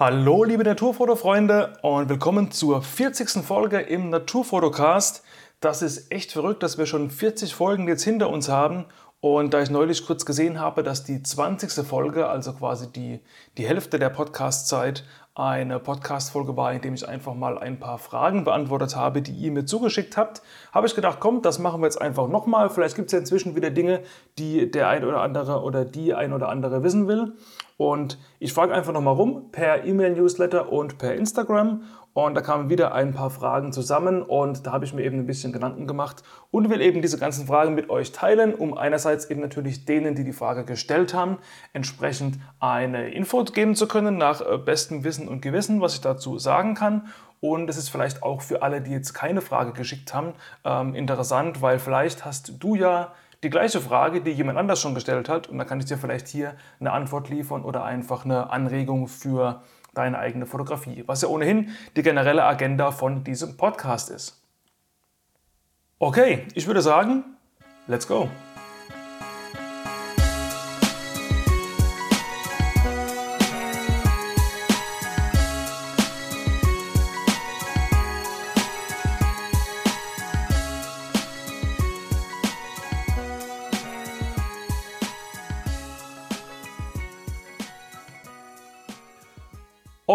Hallo liebe Naturfotofreunde und willkommen zur 40. Folge im Naturfotocast. Das ist echt verrückt, dass wir schon 40 Folgen jetzt hinter uns haben und da ich neulich kurz gesehen habe, dass die 20. Folge, also quasi die, die Hälfte der Podcast-Zeit, eine Podcast-Folge war, in dem ich einfach mal ein paar Fragen beantwortet habe, die ihr mir zugeschickt habt, habe ich gedacht, komm, das machen wir jetzt einfach nochmal. Vielleicht gibt es ja inzwischen wieder Dinge, die der ein oder andere oder die ein oder andere wissen will. Und ich frage einfach nochmal rum per E-Mail-Newsletter und per Instagram. Und da kamen wieder ein paar Fragen zusammen und da habe ich mir eben ein bisschen Gedanken gemacht und will eben diese ganzen Fragen mit euch teilen, um einerseits eben natürlich denen, die die Frage gestellt haben, entsprechend eine Info geben zu können nach äh, bestem Wissen und Gewissen, was ich dazu sagen kann. Und es ist vielleicht auch für alle, die jetzt keine Frage geschickt haben, ähm, interessant, weil vielleicht hast du ja die gleiche Frage, die jemand anders schon gestellt hat. Und da kann ich dir vielleicht hier eine Antwort liefern oder einfach eine Anregung für deine eigene Fotografie, was ja ohnehin die generelle Agenda von diesem Podcast ist. Okay, ich würde sagen, let's go.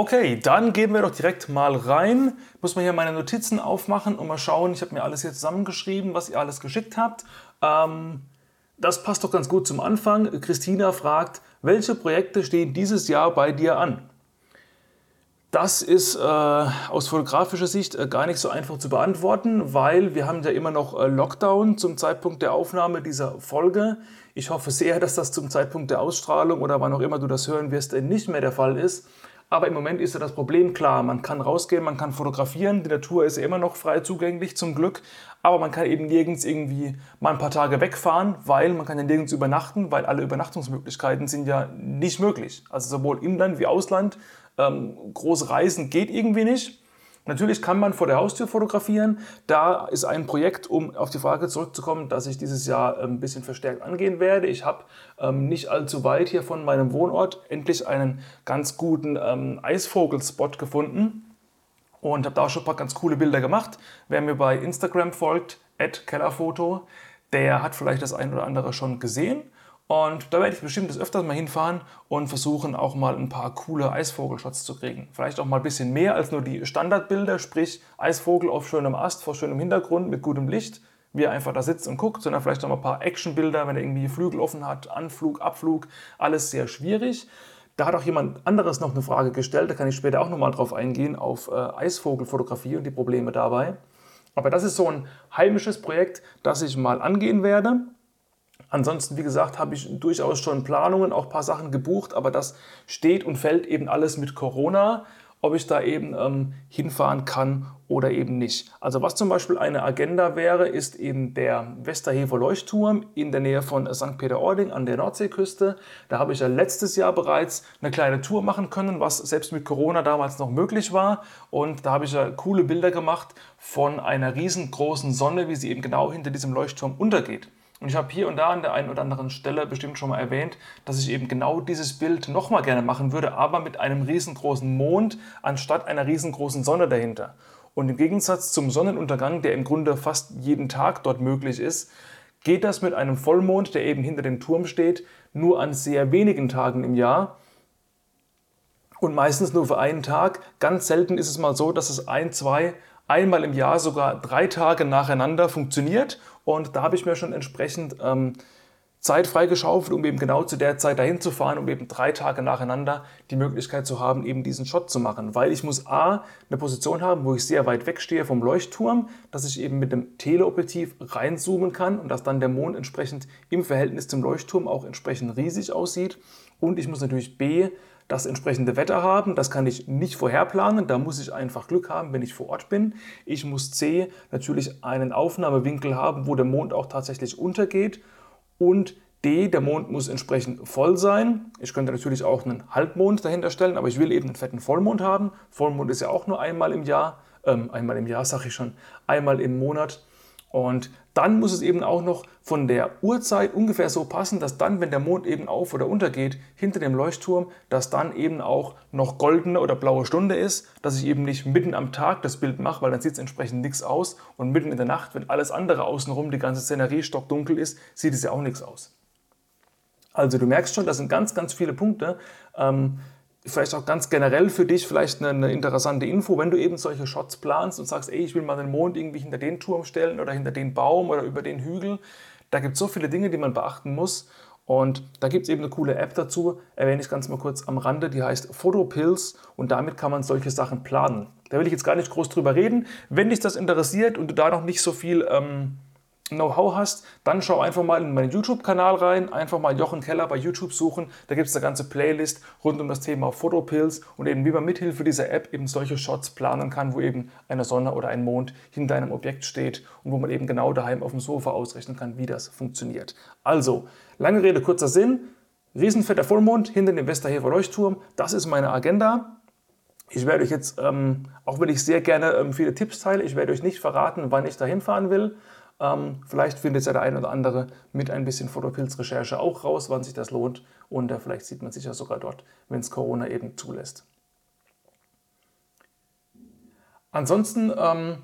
Okay, dann gehen wir doch direkt mal rein. Ich muss mal hier meine Notizen aufmachen und mal schauen. Ich habe mir alles hier zusammengeschrieben, was ihr alles geschickt habt. Ähm, das passt doch ganz gut zum Anfang. Christina fragt, welche Projekte stehen dieses Jahr bei dir an? Das ist äh, aus fotografischer Sicht äh, gar nicht so einfach zu beantworten, weil wir haben ja immer noch äh, Lockdown zum Zeitpunkt der Aufnahme dieser Folge. Ich hoffe sehr, dass das zum Zeitpunkt der Ausstrahlung oder wann auch immer du das hören wirst, nicht mehr der Fall ist. Aber im Moment ist ja das Problem klar. Man kann rausgehen, man kann fotografieren. Die Natur ist ja immer noch frei zugänglich, zum Glück. Aber man kann eben nirgends irgendwie mal ein paar Tage wegfahren, weil man kann ja nirgends übernachten, weil alle Übernachtungsmöglichkeiten sind ja nicht möglich. Also sowohl Inland wie Ausland. Ähm, große Reisen geht irgendwie nicht. Natürlich kann man vor der Haustür fotografieren. Da ist ein Projekt, um auf die Frage zurückzukommen, dass ich dieses Jahr ähm, ein bisschen verstärkt angehen werde. Ich habe ähm, nicht allzu weit hier von meinem Wohnort endlich einen ganz guten ähm, Eisvogelspot gefunden und habe da auch schon ein paar ganz coole Bilder gemacht. Wer mir bei Instagram folgt, Kellerfoto, der hat vielleicht das ein oder andere schon gesehen. Und da werde ich bestimmt das öfters mal hinfahren und versuchen auch mal ein paar coole Eisvogelshots zu kriegen. Vielleicht auch mal ein bisschen mehr als nur die Standardbilder, sprich Eisvogel auf schönem Ast vor schönem Hintergrund mit gutem Licht, wie er einfach da sitzt und guckt, sondern vielleicht auch mal ein paar Actionbilder, wenn er irgendwie Flügel offen hat, Anflug, Abflug, alles sehr schwierig. Da hat auch jemand anderes noch eine Frage gestellt, da kann ich später auch nochmal drauf eingehen, auf äh, Eisvogelfotografie und die Probleme dabei. Aber das ist so ein heimisches Projekt, das ich mal angehen werde. Ansonsten, wie gesagt, habe ich durchaus schon Planungen, auch ein paar Sachen gebucht, aber das steht und fällt eben alles mit Corona, ob ich da eben ähm, hinfahren kann oder eben nicht. Also was zum Beispiel eine Agenda wäre, ist eben der Westerhever Leuchtturm in der Nähe von St. Peter-Ording an der Nordseeküste. Da habe ich ja letztes Jahr bereits eine kleine Tour machen können, was selbst mit Corona damals noch möglich war. Und da habe ich ja coole Bilder gemacht von einer riesengroßen Sonne, wie sie eben genau hinter diesem Leuchtturm untergeht. Und ich habe hier und da an der einen oder anderen Stelle bestimmt schon mal erwähnt, dass ich eben genau dieses Bild nochmal gerne machen würde, aber mit einem riesengroßen Mond anstatt einer riesengroßen Sonne dahinter. Und im Gegensatz zum Sonnenuntergang, der im Grunde fast jeden Tag dort möglich ist, geht das mit einem Vollmond, der eben hinter dem Turm steht, nur an sehr wenigen Tagen im Jahr. Und meistens nur für einen Tag. Ganz selten ist es mal so, dass es ein, zwei, einmal im Jahr sogar drei Tage nacheinander funktioniert und da habe ich mir schon entsprechend ähm, Zeit freigeschaufelt, um eben genau zu der Zeit dahin zu fahren, um eben drei Tage nacheinander die Möglichkeit zu haben, eben diesen Shot zu machen. Weil ich muss A, eine Position haben, wo ich sehr weit wegstehe vom Leuchtturm, dass ich eben mit dem Teleobjektiv reinzoomen kann und dass dann der Mond entsprechend im Verhältnis zum Leuchtturm auch entsprechend riesig aussieht. Und ich muss natürlich B, das entsprechende Wetter haben. Das kann ich nicht vorherplanen. Da muss ich einfach Glück haben, wenn ich vor Ort bin. Ich muss C natürlich einen Aufnahmewinkel haben, wo der Mond auch tatsächlich untergeht. Und D, der Mond muss entsprechend voll sein. Ich könnte natürlich auch einen Halbmond dahinter stellen, aber ich will eben einen fetten Vollmond haben. Vollmond ist ja auch nur einmal im Jahr, ähm, einmal im Jahr sage ich schon, einmal im Monat. Und dann muss es eben auch noch von der Uhrzeit ungefähr so passen, dass dann, wenn der Mond eben auf oder untergeht, hinter dem Leuchtturm, dass dann eben auch noch goldene oder blaue Stunde ist, dass ich eben nicht mitten am Tag das Bild mache, weil dann sieht es entsprechend nichts aus und mitten in der Nacht, wenn alles andere außenrum, die ganze Szenerie stockdunkel ist, sieht es ja auch nichts aus. Also du merkst schon, das sind ganz, ganz viele Punkte. Ähm, vielleicht auch ganz generell für dich vielleicht eine, eine, interessante Info, wenn du eben solche Shots planst und sagst, ey, ich will mal den Mond irgendwie hinter den Turm stellen oder hinter den Baum oder über den Hügel. Da gibt es so viele Dinge, die man beachten muss. Und da gibt es eben eine coole App dazu, erwähne ich ganz mal kurz am Rande, die heißt Photopills und damit kann man solche Sachen planen. Da will ich jetzt gar nicht groß drüber reden. Wenn dich das interessiert und du da noch nicht so viel ähm, Know-how hast, dann schau einfach mal in meinen YouTube-Kanal rein, einfach mal Jochen Keller bei YouTube suchen. Da gibt es eine ganze Playlist rund um das Thema Fotopills und eben wie man mithilfe dieser App eben solche Shots planen kann, wo eben eine Sonne oder ein Mond hinter einem Objekt steht und wo man eben genau daheim auf dem Sofa ausrechnen kann, wie das funktioniert. Also, lange Rede, kurzer Sinn. Riesenfetter Vollmond hinter dem Westerhefer Leuchtturm, das ist meine Agenda. Ich werde euch jetzt, ähm, auch wenn ich sehr gerne ähm, viele Tipps teile, ich werde euch nicht verraten, wann ich da hinfahren will. Ähm, vielleicht findet ja der eine oder andere mit ein bisschen Fotopilz-Recherche auch raus, wann sich das lohnt. Und äh, vielleicht sieht man sich ja sogar dort, wenn es Corona eben zulässt. Ansonsten ähm,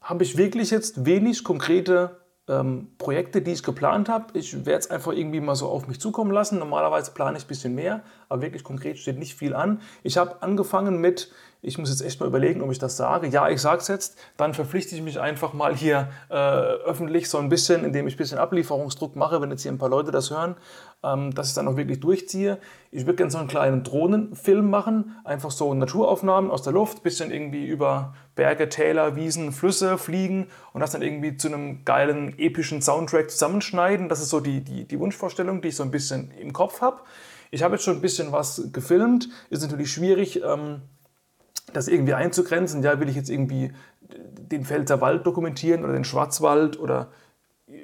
habe ich wirklich jetzt wenig konkrete ähm, Projekte, die ich geplant habe. Ich werde es einfach irgendwie mal so auf mich zukommen lassen. Normalerweise plane ich ein bisschen mehr, aber wirklich konkret steht nicht viel an. Ich habe angefangen mit, ich muss jetzt echt mal überlegen, ob ich das sage. Ja, ich sage es jetzt. Dann verpflichte ich mich einfach mal hier äh, öffentlich so ein bisschen, indem ich ein bisschen Ablieferungsdruck mache, wenn jetzt hier ein paar Leute das hören, dass ich dann auch wirklich durchziehe. Ich würde gerne so einen kleinen Drohnenfilm machen, einfach so Naturaufnahmen aus der Luft, bisschen irgendwie über Berge, Täler, Wiesen, Flüsse fliegen und das dann irgendwie zu einem geilen, epischen Soundtrack zusammenschneiden. Das ist so die, die, die Wunschvorstellung, die ich so ein bisschen im Kopf habe. Ich habe jetzt schon ein bisschen was gefilmt. Ist natürlich schwierig, ähm, das irgendwie einzugrenzen. Ja, will ich jetzt irgendwie den Pfälzer Wald dokumentieren oder den Schwarzwald oder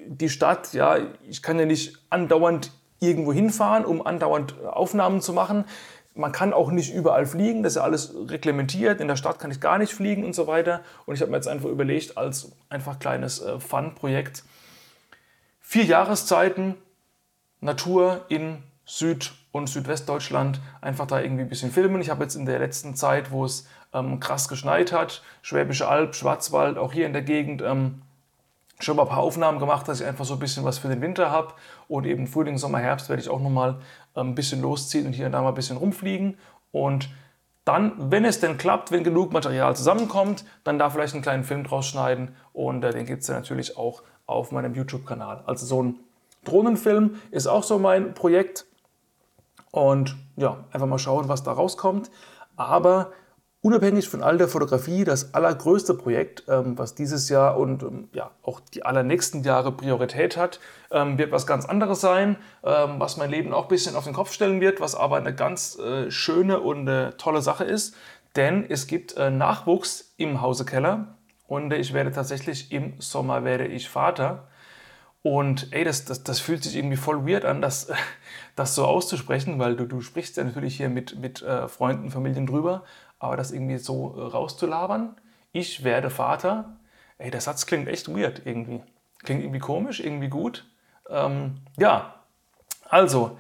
die Stadt. Ja, ich kann ja nicht andauernd irgendwo hinfahren, um andauernd Aufnahmen zu machen. Man kann auch nicht überall fliegen, das ist ja alles reglementiert. In der Stadt kann ich gar nicht fliegen und so weiter. Und ich habe mir jetzt einfach überlegt, als einfach kleines äh, Fun-Projekt, vier Jahreszeiten, Natur in Süd- und Südwestdeutschland einfach da irgendwie ein bisschen filmen. Ich habe jetzt in der letzten Zeit, wo es ähm, krass geschneit hat, Schwäbische Alb, Schwarzwald, auch hier in der Gegend, ähm, schon mal ein paar Aufnahmen gemacht, dass ich einfach so ein bisschen was für den Winter habe. Und eben Frühling, Sommer, Herbst werde ich auch nochmal ähm, ein bisschen losziehen und hier und da mal ein bisschen rumfliegen. Und dann, wenn es denn klappt, wenn genug Material zusammenkommt, dann da vielleicht einen kleinen Film draus schneiden. Und äh, den gibt es dann natürlich auch auf meinem YouTube-Kanal. Also so ein Drohnenfilm ist auch so mein Projekt. Und ja, einfach mal schauen, was da rauskommt. Aber unabhängig von all der Fotografie, das allergrößte Projekt, ähm, was dieses Jahr und ähm, ja, auch die allernächsten Jahre Priorität hat, ähm, wird was ganz anderes sein, was mein Leben auch ein bisschen auf den Kopf stellen wird, was aber eine ganz äh, schöne und äh, tolle Sache ist. Denn es gibt äh, Nachwuchs im Hause Keller und ich werde tatsächlich im Sommer werde ich Vater. Und ey, das, das, das fühlt sich irgendwie voll weird an, das, das so auszusprechen, weil du, du sprichst ja natürlich hier mit, mit äh, Freunden, Familien drüber, aber das irgendwie so äh, rauszulabern, ich werde Vater, ey, der Satz klingt echt weird irgendwie. Klingt irgendwie komisch, irgendwie gut. Ähm, ja, also,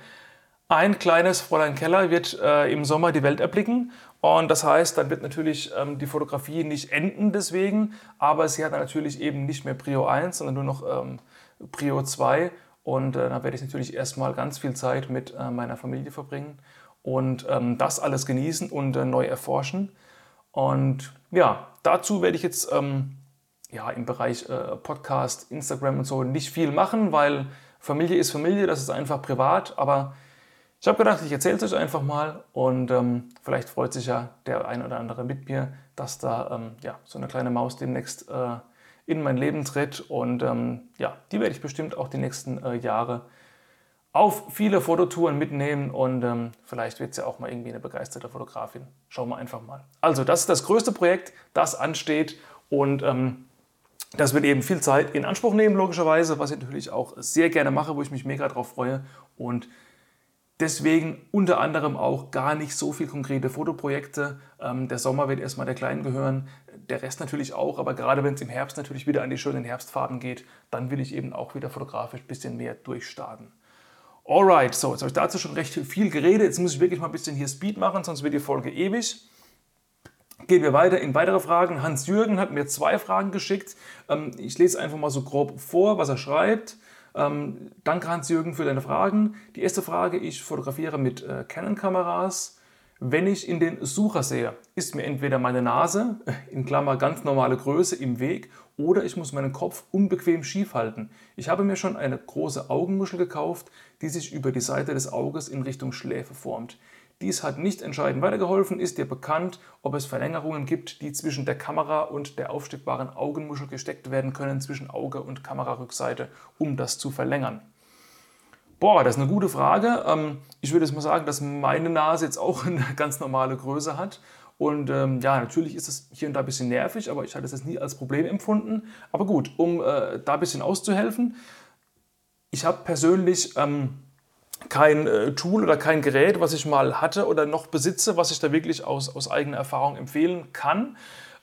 ein kleines Fräulein Keller wird äh, im Sommer die Welt erblicken und das heißt, dann wird natürlich ähm, die Fotografie nicht enden deswegen, aber sie hat natürlich eben nicht mehr Prio 1, sondern nur noch ähm, Prio 2. Und äh, da werde ich natürlich erstmal ganz viel Zeit mit äh, meiner Familie verbringen und ähm, das alles genießen und äh, neu erforschen. Und ja, dazu werde ich jetzt ähm, ja, im Bereich äh, Podcast, Instagram und so nicht viel machen, weil Familie ist Familie, das ist einfach privat. Aber ich habe gedacht, ich erzähle es euch einfach mal und ähm, vielleicht freut sich ja der ein oder andere mit mir, dass da ähm, ja, so eine kleine Maus demnächst äh, in mein Leben tritt. Und ähm, ja, die werde ich bestimmt auch die nächsten äh, Jahre auf viele Fototouren mitnehmen und ähm, vielleicht wird sie ja auch mal irgendwie eine begeisterte Fotografin. Schauen wir einfach mal. Also, das ist das größte Projekt, das ansteht und ähm, das wird eben viel Zeit in Anspruch nehmen, logischerweise, was ich natürlich auch sehr gerne mache, wo ich mich mega drauf freue. Und deswegen unter anderem auch gar nicht so viele konkrete Fotoprojekte. Ähm, der Sommer wird erstmal der Kleinen gehören der Rest natürlich auch, aber gerade wenn es im Herbst natürlich wieder an die schönen Herbstfarben geht, dann will ich eben auch wieder fotografisch ein bisschen mehr durchstarten. Alright, so, jetzt habe ich dazu schon recht viel geredet. Jetzt muss ich wirklich mal ein bisschen hier Speed machen, sonst wird die Folge ewig. Gehen wir weiter in weitere Fragen. Hans-Jürgen hat mir zwei Fragen geschickt. Ähm, ich lese einfach mal so grob vor, was er schreibt. Ähm, danke Hans-Jürgen für deine Fragen. Die erste Frage, ich fotografiere mit äh, Canon-Kameras. Wenn ich in den Sucher sehe, ist mir entweder meine Nase, in Klammer ganz normale Größe, im Weg oder ich muss meinen Kopf unbequem schief halten. Ich habe mir schon eine große Augenmuschel gekauft, die sich über die Seite des Auges in Richtung Schläfe formt. Dies hat nicht entscheidend weitergeholfen. Ist dir bekannt, ob es Verlängerungen gibt, die zwischen der Kamera und der aufsteckbaren Augenmuschel gesteckt werden können, zwischen Auge und Kamerarückseite, um das zu verlängern? Boah, das ist eine gute Frage. Ähm, ich würde jetzt mal sagen, dass meine Nase jetzt auch eine ganz normale Größe hat. Und ähm, ja, natürlich ist es hier und da ein bisschen nervig, aber ich hatte es jetzt nie als Problem empfunden. Aber gut, um äh, da ein bisschen auszuhelfen, ich habe persönlich ähm, kein äh, Tool oder kein Gerät, was ich mal hatte oder noch besitze, was ich da wirklich aus, aus eigener Erfahrung empfehlen kann.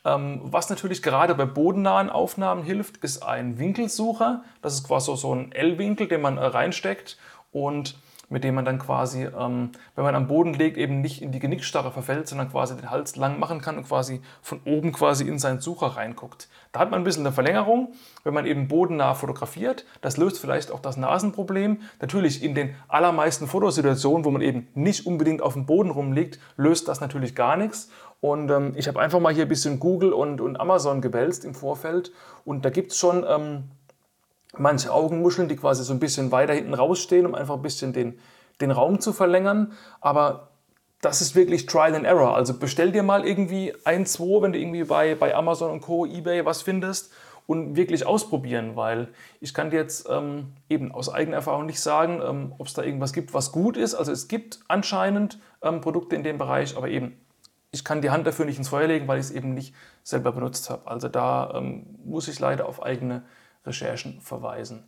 Ähm, was natürlich gerade bei bodennahen Aufnahmen hilft, ist ein Winkelsucher. Das ist quasi so ein L-Winkel, den man äh, reinsteckt und mit dem man dann quasi, ähm, wenn man am Boden liegt, eben nicht in die Genickstarre verfällt, sondern quasi den Hals lang machen kann und quasi von oben quasi in seinen Sucher reinguckt. Da hat man ein bisschen eine Verlängerung, wenn man eben bodennah fotografiert. Das löst vielleicht auch das Nasenproblem. Natürlich in den allermeisten Fotosituationen, wo man eben nicht unbedingt auf dem Boden rumliegt, löst das natürlich gar nichts. Und ähm, ich habe einfach mal hier ein bisschen Google und, und Amazon gewälzt im Vorfeld. Und da gibt es schon ähm, manche Augenmuscheln, die quasi so ein bisschen weiter hinten rausstehen, um einfach ein bisschen den, den Raum zu verlängern. Aber das ist wirklich Trial and Error. Also bestell dir mal irgendwie ein, zwei, wenn du irgendwie bei, bei Amazon und Co., Ebay was findest und wirklich ausprobieren, weil ich kann dir jetzt ähm, eben aus eigener Erfahrung nicht sagen, ähm, ob es da irgendwas gibt, was gut ist. Also es gibt anscheinend ähm, Produkte in dem Bereich, aber eben ich kann die Hand dafür nicht ins Feuer legen, weil ich es eben nicht selber benutzt habe. Also da ähm, muss ich leider auf eigene Recherchen verweisen.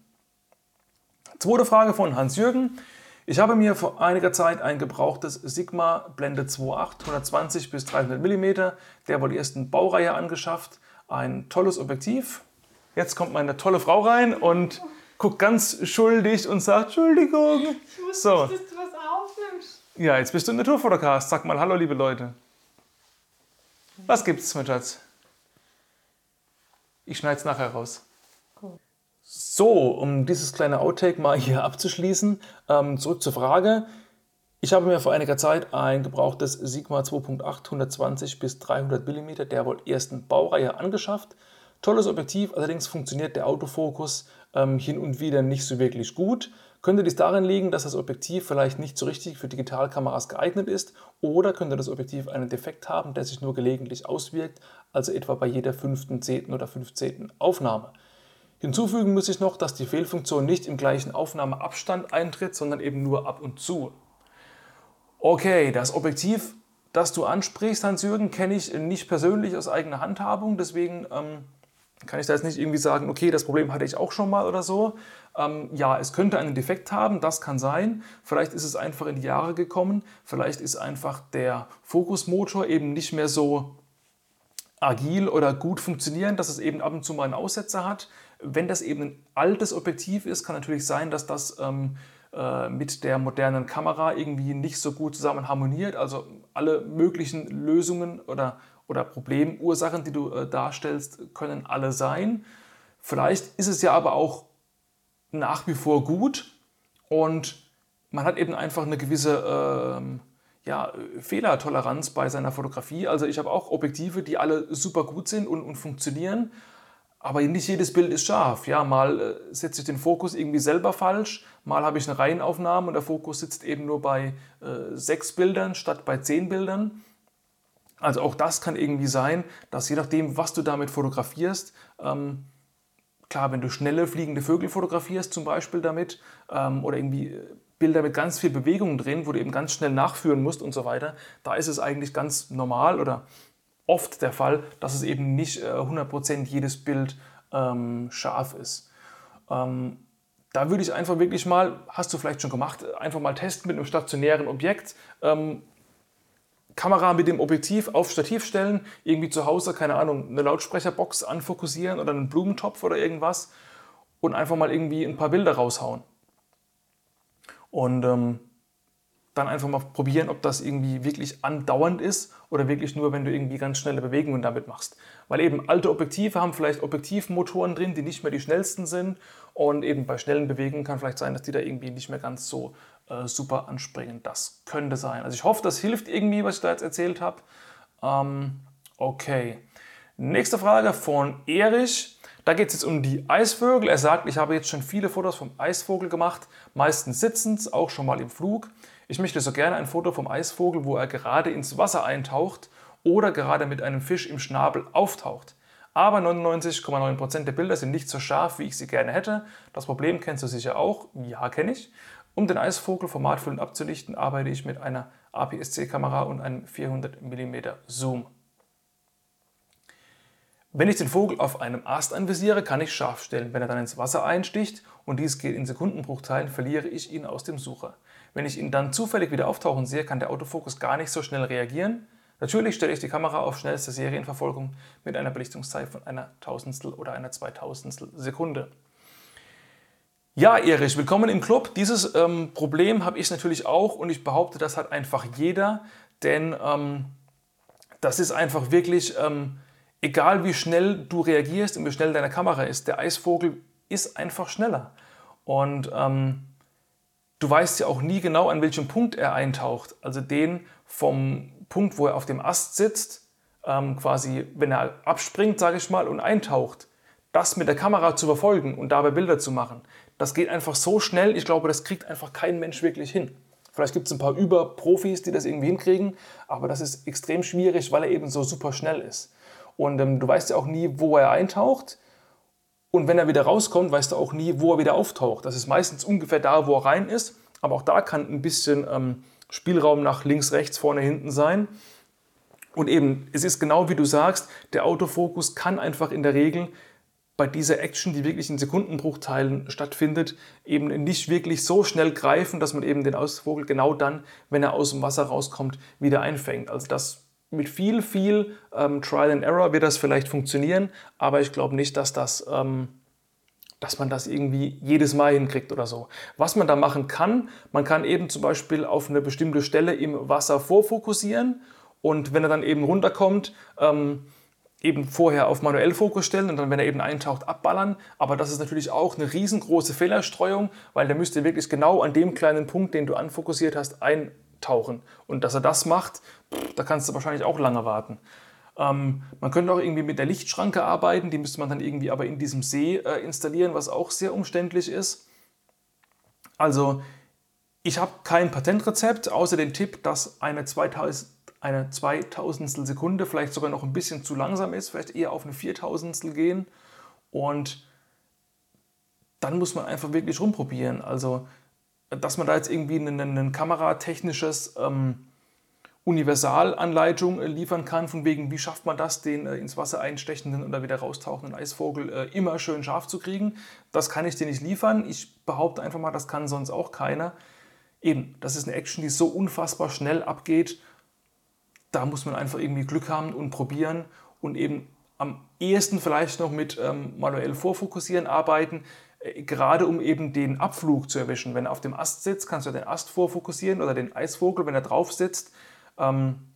Zweite Frage von Hans-Jürgen. Ich habe mir vor einiger Zeit ein gebrauchtes Sigma Blende 2.8 120 bis 300 mm der wohl ersten Baureihe angeschafft. Ein tolles Objektiv. Jetzt kommt meine tolle Frau rein und guckt ganz schuldig und sagt Entschuldigung. Ich wusste so. nicht, dass du was aufnimmst. Ja, jetzt bist du in der Naturfotocast. Sag mal Hallo, liebe Leute. Was gibt's, mein Schatz? Ich schneide es nachher raus. So, um dieses kleine Outtake mal hier abzuschließen, ähm, zurück zur Frage. Ich habe mir vor einiger Zeit ein gebrauchtes Sigma 2.8 120 bis 300 mm der wohl ersten Baureihe angeschafft. Tolles Objektiv, allerdings funktioniert der Autofokus ähm, hin und wieder nicht so wirklich gut. Könnte dies darin liegen, dass das Objektiv vielleicht nicht so richtig für Digitalkameras geeignet ist oder könnte das Objektiv einen Defekt haben, der sich nur gelegentlich auswirkt, also etwa bei jeder fünften, zehnten oder fünfzehnten Aufnahme. Hinzufügen muss ich noch, dass die Fehlfunktion nicht im gleichen Aufnahmeabstand eintritt, sondern eben nur ab und zu. Okay, das Objektiv, das du ansprichst, Hans-Jürgen, kenne ich nicht persönlich aus eigener Handhabung, deswegen ähm, kann ich da jetzt nicht irgendwie sagen, okay, das Problem hatte ich auch schon mal oder so. Ähm, ja, es könnte einen Defekt haben, das kann sein. Vielleicht ist es einfach in die Jahre gekommen. Vielleicht ist einfach der Fokusmotor eben nicht mehr so agil oder gut funktionieren, dass es eben ab und zu mal einen Aussetzer hat. Wenn das eben ein altes Objektiv ist, kann natürlich sein, dass das ähm, äh, mit der modernen Kamera irgendwie nicht so gut zusammen harmoniert. Also alle möglichen Lösungen oder, oder Problemursachen, die du äh, darstellst, können alle sein. Vielleicht ist es ja aber auch nach wie vor gut und man hat eben einfach eine gewisse ähm, ja, Fehlertoleranz bei seiner Fotografie. Also ich habe auch Objektive, die alle super gut sind und, und funktionieren, aber nicht jedes Bild ist scharf. Ja, mal äh, setze ich den Fokus irgendwie selber falsch, mal habe ich eine Reihenaufnahme und der Fokus sitzt eben nur bei äh, sechs Bildern statt bei zehn Bildern. Also auch das kann irgendwie sein, dass je nachdem, was du damit fotografierst, ähm, Klar, wenn du schnelle fliegende Vögel fotografierst, zum Beispiel damit, ähm, oder irgendwie äh, Bilder mit ganz viel Bewegung drin, wo du eben ganz schnell nachführen musst und so weiter, da ist es eigentlich ganz normal oder oft der Fall, dass es eben nicht äh, 100% jedes Bild ähm, scharf ist. Ähm, da würde ich einfach wirklich mal, hast du vielleicht schon gemacht, einfach mal testen mit einem stationären Objekt. Ähm, Kamera mit dem Objektiv auf Stativ stellen, irgendwie zu Hause, keine Ahnung, eine Lautsprecherbox anfokussieren oder einen Blumentopf oder irgendwas und einfach mal irgendwie ein paar Bilder raushauen. Und ähm, dann einfach mal probieren, ob das irgendwie wirklich andauernd ist oder wirklich nur, wenn du irgendwie ganz schnelle Bewegungen damit machst. Weil eben alte Objektive haben vielleicht Objektivmotoren drin, die nicht mehr die schnellsten sind und eben bei schnellen Bewegungen kann vielleicht sein, dass die da irgendwie nicht mehr ganz so äh, super anspringen. Das könnte sein. Also ich hoffe, das hilft irgendwie, was ich da jetzt erzählt habe. Ähm, okay. Nächste Frage von Erich. Da geht es jetzt um die Eisvögel. Er sagt, ich habe jetzt schon viele Fotos vom Eisvogel gemacht, meistens sitzend, auch schon mal im Flug. Ich möchte so gerne ein Foto vom Eisvogel, wo er gerade ins Wasser eintaucht oder gerade mit einem Fisch im Schnabel auftaucht. Aber 99,9% der Bilder sind nicht so scharf, wie ich sie gerne hätte. Das Problem kennst du sicher auch. Ja, kenne ich. Um den Eisvogel formatfüllend abzulichten, arbeite ich mit einer APS-C-Kamera und einem 400 mm Zoom. Wenn ich den Vogel auf einem Ast anvisiere, kann ich scharf stellen. Wenn er dann ins Wasser einsticht und dies geht in Sekundenbruchteilen, verliere ich ihn aus dem Sucher. Wenn ich ihn dann zufällig wieder auftauchen sehe, kann der Autofokus gar nicht so schnell reagieren. Natürlich stelle ich die Kamera auf schnellste Serienverfolgung mit einer Belichtungszeit von einer Tausendstel oder einer Zweitausendstel Sekunde. Ja, Erich, willkommen im Club. Dieses ähm, Problem habe ich natürlich auch und ich behaupte, das hat einfach jeder, denn ähm, das ist einfach wirklich, ähm, egal wie schnell du reagierst und wie schnell deine Kamera ist, der Eisvogel ist einfach schneller. Und ähm, du weißt ja auch nie genau, an welchem Punkt er eintaucht. Also den vom Punkt, wo er auf dem Ast sitzt, ähm, quasi, wenn er abspringt, sage ich mal, und eintaucht, das mit der Kamera zu verfolgen und dabei Bilder zu machen, das geht einfach so schnell. Ich glaube, das kriegt einfach kein Mensch wirklich hin. Vielleicht gibt es ein paar Überprofis, die das irgendwie hinkriegen, aber das ist extrem schwierig, weil er eben so super schnell ist. Und ähm, du weißt ja auch nie, wo er eintaucht. Und wenn er wieder rauskommt, weißt du auch nie, wo er wieder auftaucht. Das ist meistens ungefähr da, wo er rein ist. Aber auch da kann ein bisschen ähm, Spielraum nach links, rechts, vorne, hinten sein. Und eben, es ist genau wie du sagst, der Autofokus kann einfach in der Regel bei dieser Action, die wirklich in Sekundenbruchteilen stattfindet, eben nicht wirklich so schnell greifen, dass man eben den Ausvogel genau dann, wenn er aus dem Wasser rauskommt, wieder einfängt. Also das mit viel, viel ähm, Trial and Error wird das vielleicht funktionieren, aber ich glaube nicht, dass, das, ähm, dass man das irgendwie jedes Mal hinkriegt oder so. Was man da machen kann, man kann eben zum Beispiel auf eine bestimmte Stelle im Wasser vorfokussieren und wenn er dann eben runterkommt, ähm, eben vorher auf manuell Fokus stellen und dann, wenn er eben eintaucht, abballern. Aber das ist natürlich auch eine riesengroße Fehlerstreuung, weil der müsste wirklich genau an dem kleinen Punkt, den du anfokussiert hast, ein tauchen. Und dass er das macht, da kannst du wahrscheinlich auch lange warten. Ähm, man könnte auch irgendwie mit der Lichtschranke arbeiten, die müsste man dann irgendwie aber in diesem See äh, installieren, was auch sehr umständlich ist. Also ich habe kein Patentrezept, außer den Tipp, dass eine 2000, eine 2000 Sekunde vielleicht sogar noch ein bisschen zu langsam ist, vielleicht eher auf eine 4000 gehen. Und dann muss man einfach wirklich rumprobieren. Also dass man da jetzt irgendwie ein, ein kameratechnisches ähm, Universalanleitung äh, liefern kann, von wegen, wie schafft man das, den äh, ins Wasser einstechenden oder wieder raustauchenden Eisvogel äh, immer schön scharf zu kriegen. Das kann ich dir nicht liefern. Ich behaupte einfach mal, das kann sonst auch keiner. Eben, das ist eine Action, die so unfassbar schnell abgeht. Da muss man einfach irgendwie Glück haben und probieren und eben am ehesten vielleicht noch mit ähm, manuell vorfokussieren arbeiten. Äh, gerade um eben den Abflug zu erwischen. Wenn er auf dem Ast sitzt, kannst du den Ast vorfokussieren oder den Eisvogel, wenn er drauf sitzt, ähm,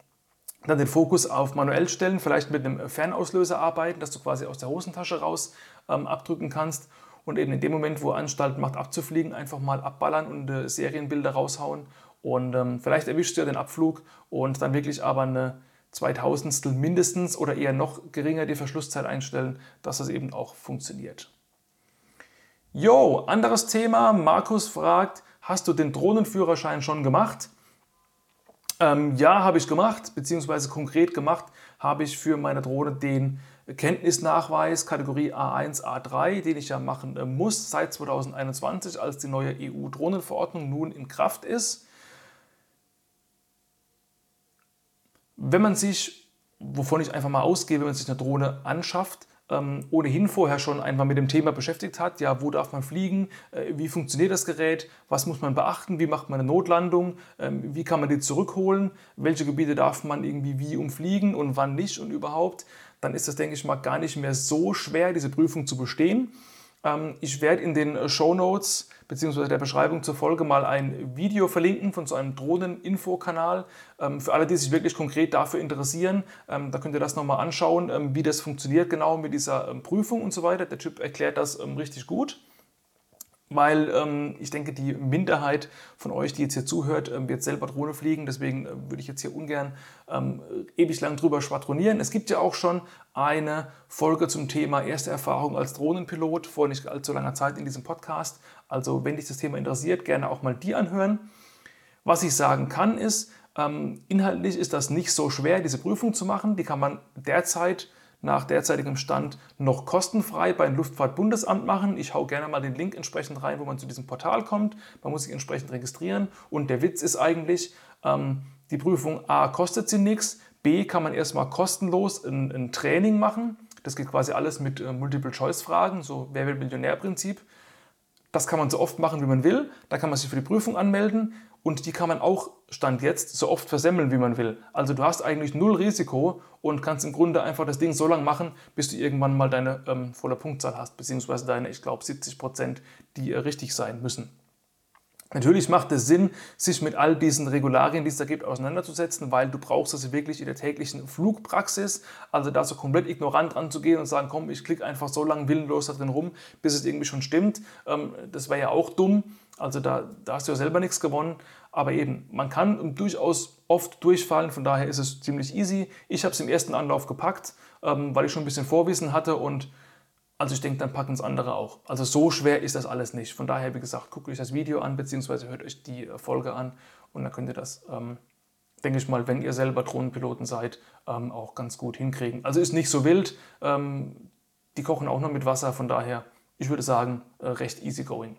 dann den Fokus auf manuell stellen, vielleicht mit einem Fernauslöser arbeiten, dass du quasi aus der Hosentasche raus ähm, abdrücken kannst und eben in dem Moment, wo Anstalt macht, abzufliegen, einfach mal abballern und äh, Serienbilder raushauen und ähm, vielleicht erwischst du ja den Abflug und dann wirklich aber eine Zweitausendstel mindestens oder eher noch geringer die Verschlusszeit einstellen, dass das eben auch funktioniert. Jo, anderes Thema. Markus fragt, hast du den Drohnenführerschein schon gemacht? Ähm, ja, habe ich gemacht, beziehungsweise konkret gemacht habe ich für meine Drohne den Kenntnisnachweis Kategorie A1, A3, den ich ja machen äh, muss seit 2021, als die neue EU-Drohnenverordnung nun in Kraft ist. Wenn man sich, wovon ich einfach mal ausgehe, wenn man sich eine Drohne anschafft, ähm, ohnehin vorher schon einmal mit dem Thema beschäftigt hat. Ja, wo darf man fliegen? Äh, wie funktioniert das Gerät? Was muss man beachten? Wie macht man eine Notlandung? Ähm, wie kann man die zurückholen? Welche Gebiete darf man irgendwie wie umfliegen und wann nicht und überhaupt? Dann ist das, denke ich mal, gar nicht mehr so schwer, diese Prüfung zu bestehen. Ähm, ich werde in den Show Notes bzw. der Beschreibung zur Folge mal ein Video verlinken von so einem Drohnen-Info-Kanal. Ähm, für alle, die sich wirklich konkret dafür interessieren, ähm, da könnt ihr das nochmal anschauen, wie das funktioniert genau mit dieser Prüfung und so weiter. Der Typ erklärt das richtig gut weil ähm, ich denke, die Minderheit von euch, die jetzt hier zuhört, ähm, wird selber Drohne fliegen. Deswegen äh, würde ich jetzt hier ungern ähm, ewig lang drüber schwadronieren. Es gibt ja auch schon eine Folge zum Thema erste Erfahrung als Drohnenpilot vor nicht allzu langer Zeit in diesem Podcast. Also wenn dich das Thema interessiert, gerne auch mal die anhören. Was ich sagen kann ist, ähm, inhaltlich ist das nicht so schwer, diese Prüfung zu machen. Die kann man derzeit nach derzeitigem Stand noch kostenfrei beim Luftfahrtbundesamt machen. Ich hau gerne mal den Link entsprechend rein, wo man zu diesem Portal kommt. Man muss sich entsprechend registrieren. Und der Witz ist eigentlich, ähm, die Prüfung A kostet sie nichts, B kann man erstmal kostenlos ein, ein Training machen. Das geht quasi alles mit äh, Multiple-Choice-Fragen, so Wer will Millionär-Prinzip. Das kann man so oft machen, wie man will. Da kann man sich für die Prüfung anmelden und die kann man auch, Stand jetzt, so oft versemmeln, wie man will. Also du hast eigentlich null Risiko und kannst im Grunde einfach das Ding so lange machen, bis du irgendwann mal deine ähm, volle Punktzahl hast, beziehungsweise deine, ich glaube, 70 Prozent, die äh, richtig sein müssen. Natürlich macht es Sinn, sich mit all diesen Regularien, die es da gibt, auseinanderzusetzen, weil du brauchst das wirklich in der täglichen Flugpraxis. Also da so komplett ignorant ranzugehen und sagen, komm, ich klicke einfach so lange willenlos da drin rum, bis es irgendwie schon stimmt. Ähm, das wäre ja auch dumm. Also da, da hast du ja selber nichts gewonnen. Aber eben, man kann durchaus oft durchfallen, von daher ist es ziemlich easy. Ich habe es im ersten Anlauf gepackt, ähm, weil ich schon ein bisschen Vorwissen hatte und also ich denke, dann packen es andere auch. Also so schwer ist das alles nicht. Von daher, wie gesagt, guckt euch das Video an, beziehungsweise hört euch die Folge an und dann könnt ihr das, ähm, denke ich mal, wenn ihr selber Drohnenpiloten seid, ähm, auch ganz gut hinkriegen. Also ist nicht so wild. Ähm, die kochen auch noch mit Wasser, von daher, ich würde sagen, äh, recht easy going.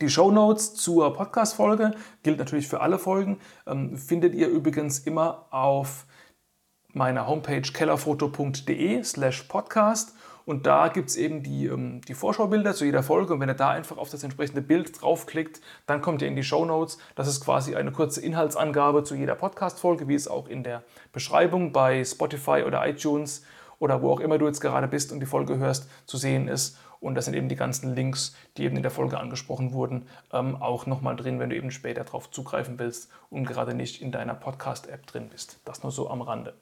Die Show Notes zur Podcast-Folge gilt natürlich für alle Folgen. Ähm, findet ihr übrigens immer auf meiner Homepage kellerfoto.de slash podcast und da gibt es eben die, ähm, die Vorschaubilder zu jeder Folge. Und wenn ihr da einfach auf das entsprechende Bild draufklickt, dann kommt ihr in die Show Notes. Das ist quasi eine kurze Inhaltsangabe zu jeder Podcast-Folge, wie es auch in der Beschreibung bei Spotify oder iTunes oder wo auch immer du jetzt gerade bist und die Folge hörst, zu sehen ist. Und das sind eben die ganzen Links, die eben in der Folge angesprochen wurden, ähm, auch nochmal drin, wenn du eben später darauf zugreifen willst und gerade nicht in deiner Podcast-App drin bist. Das nur so am Rande.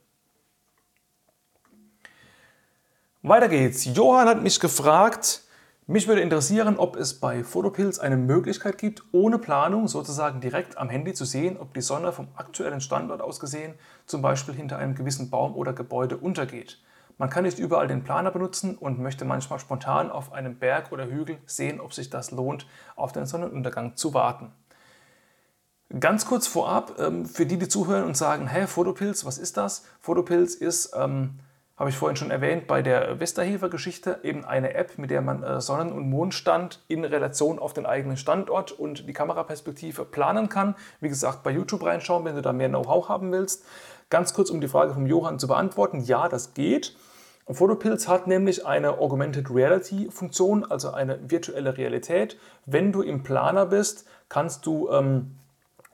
Weiter geht's. Johann hat mich gefragt, mich würde interessieren, ob es bei Photopilz eine Möglichkeit gibt, ohne Planung sozusagen direkt am Handy zu sehen, ob die Sonne vom aktuellen Standort aus gesehen zum Beispiel hinter einem gewissen Baum oder Gebäude untergeht. Man kann nicht überall den Planer benutzen und möchte manchmal spontan auf einem Berg oder Hügel sehen, ob sich das lohnt, auf den Sonnenuntergang zu warten. Ganz kurz vorab, ähm, für die, die zuhören und sagen, hä, Photopilz, was ist das? Photopilz ist ähm, habe ich vorhin schon erwähnt, bei der Westerhefer-Geschichte eben eine App, mit der man äh, Sonnen- und Mondstand in Relation auf den eigenen Standort und die Kameraperspektive planen kann. Wie gesagt, bei YouTube reinschauen, wenn du da mehr Know-how haben willst. Ganz kurz, um die Frage vom Johann zu beantworten. Ja, das geht. Photopilz hat nämlich eine Augmented Reality Funktion, also eine virtuelle Realität. Wenn du im Planer bist, kannst du ähm,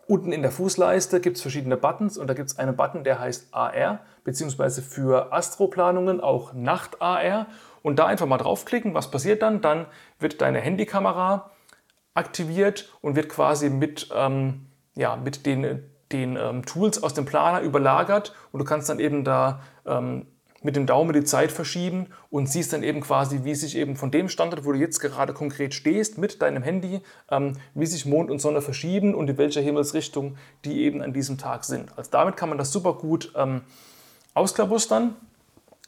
Unten in der Fußleiste gibt es verschiedene Buttons und da gibt es einen Button, der heißt AR, beziehungsweise für Astroplanungen auch Nacht-AR. Und da einfach mal draufklicken, was passiert dann? Dann wird deine Handykamera aktiviert und wird quasi mit, ähm, ja, mit den, den ähm, Tools aus dem Planer überlagert und du kannst dann eben da ähm, mit dem Daumen die Zeit verschieben und siehst dann eben quasi, wie sich eben von dem Standort, wo du jetzt gerade konkret stehst, mit deinem Handy, ähm, wie sich Mond und Sonne verschieben und in welcher Himmelsrichtung die eben an diesem Tag sind. Also damit kann man das super gut ähm, ausklabustern.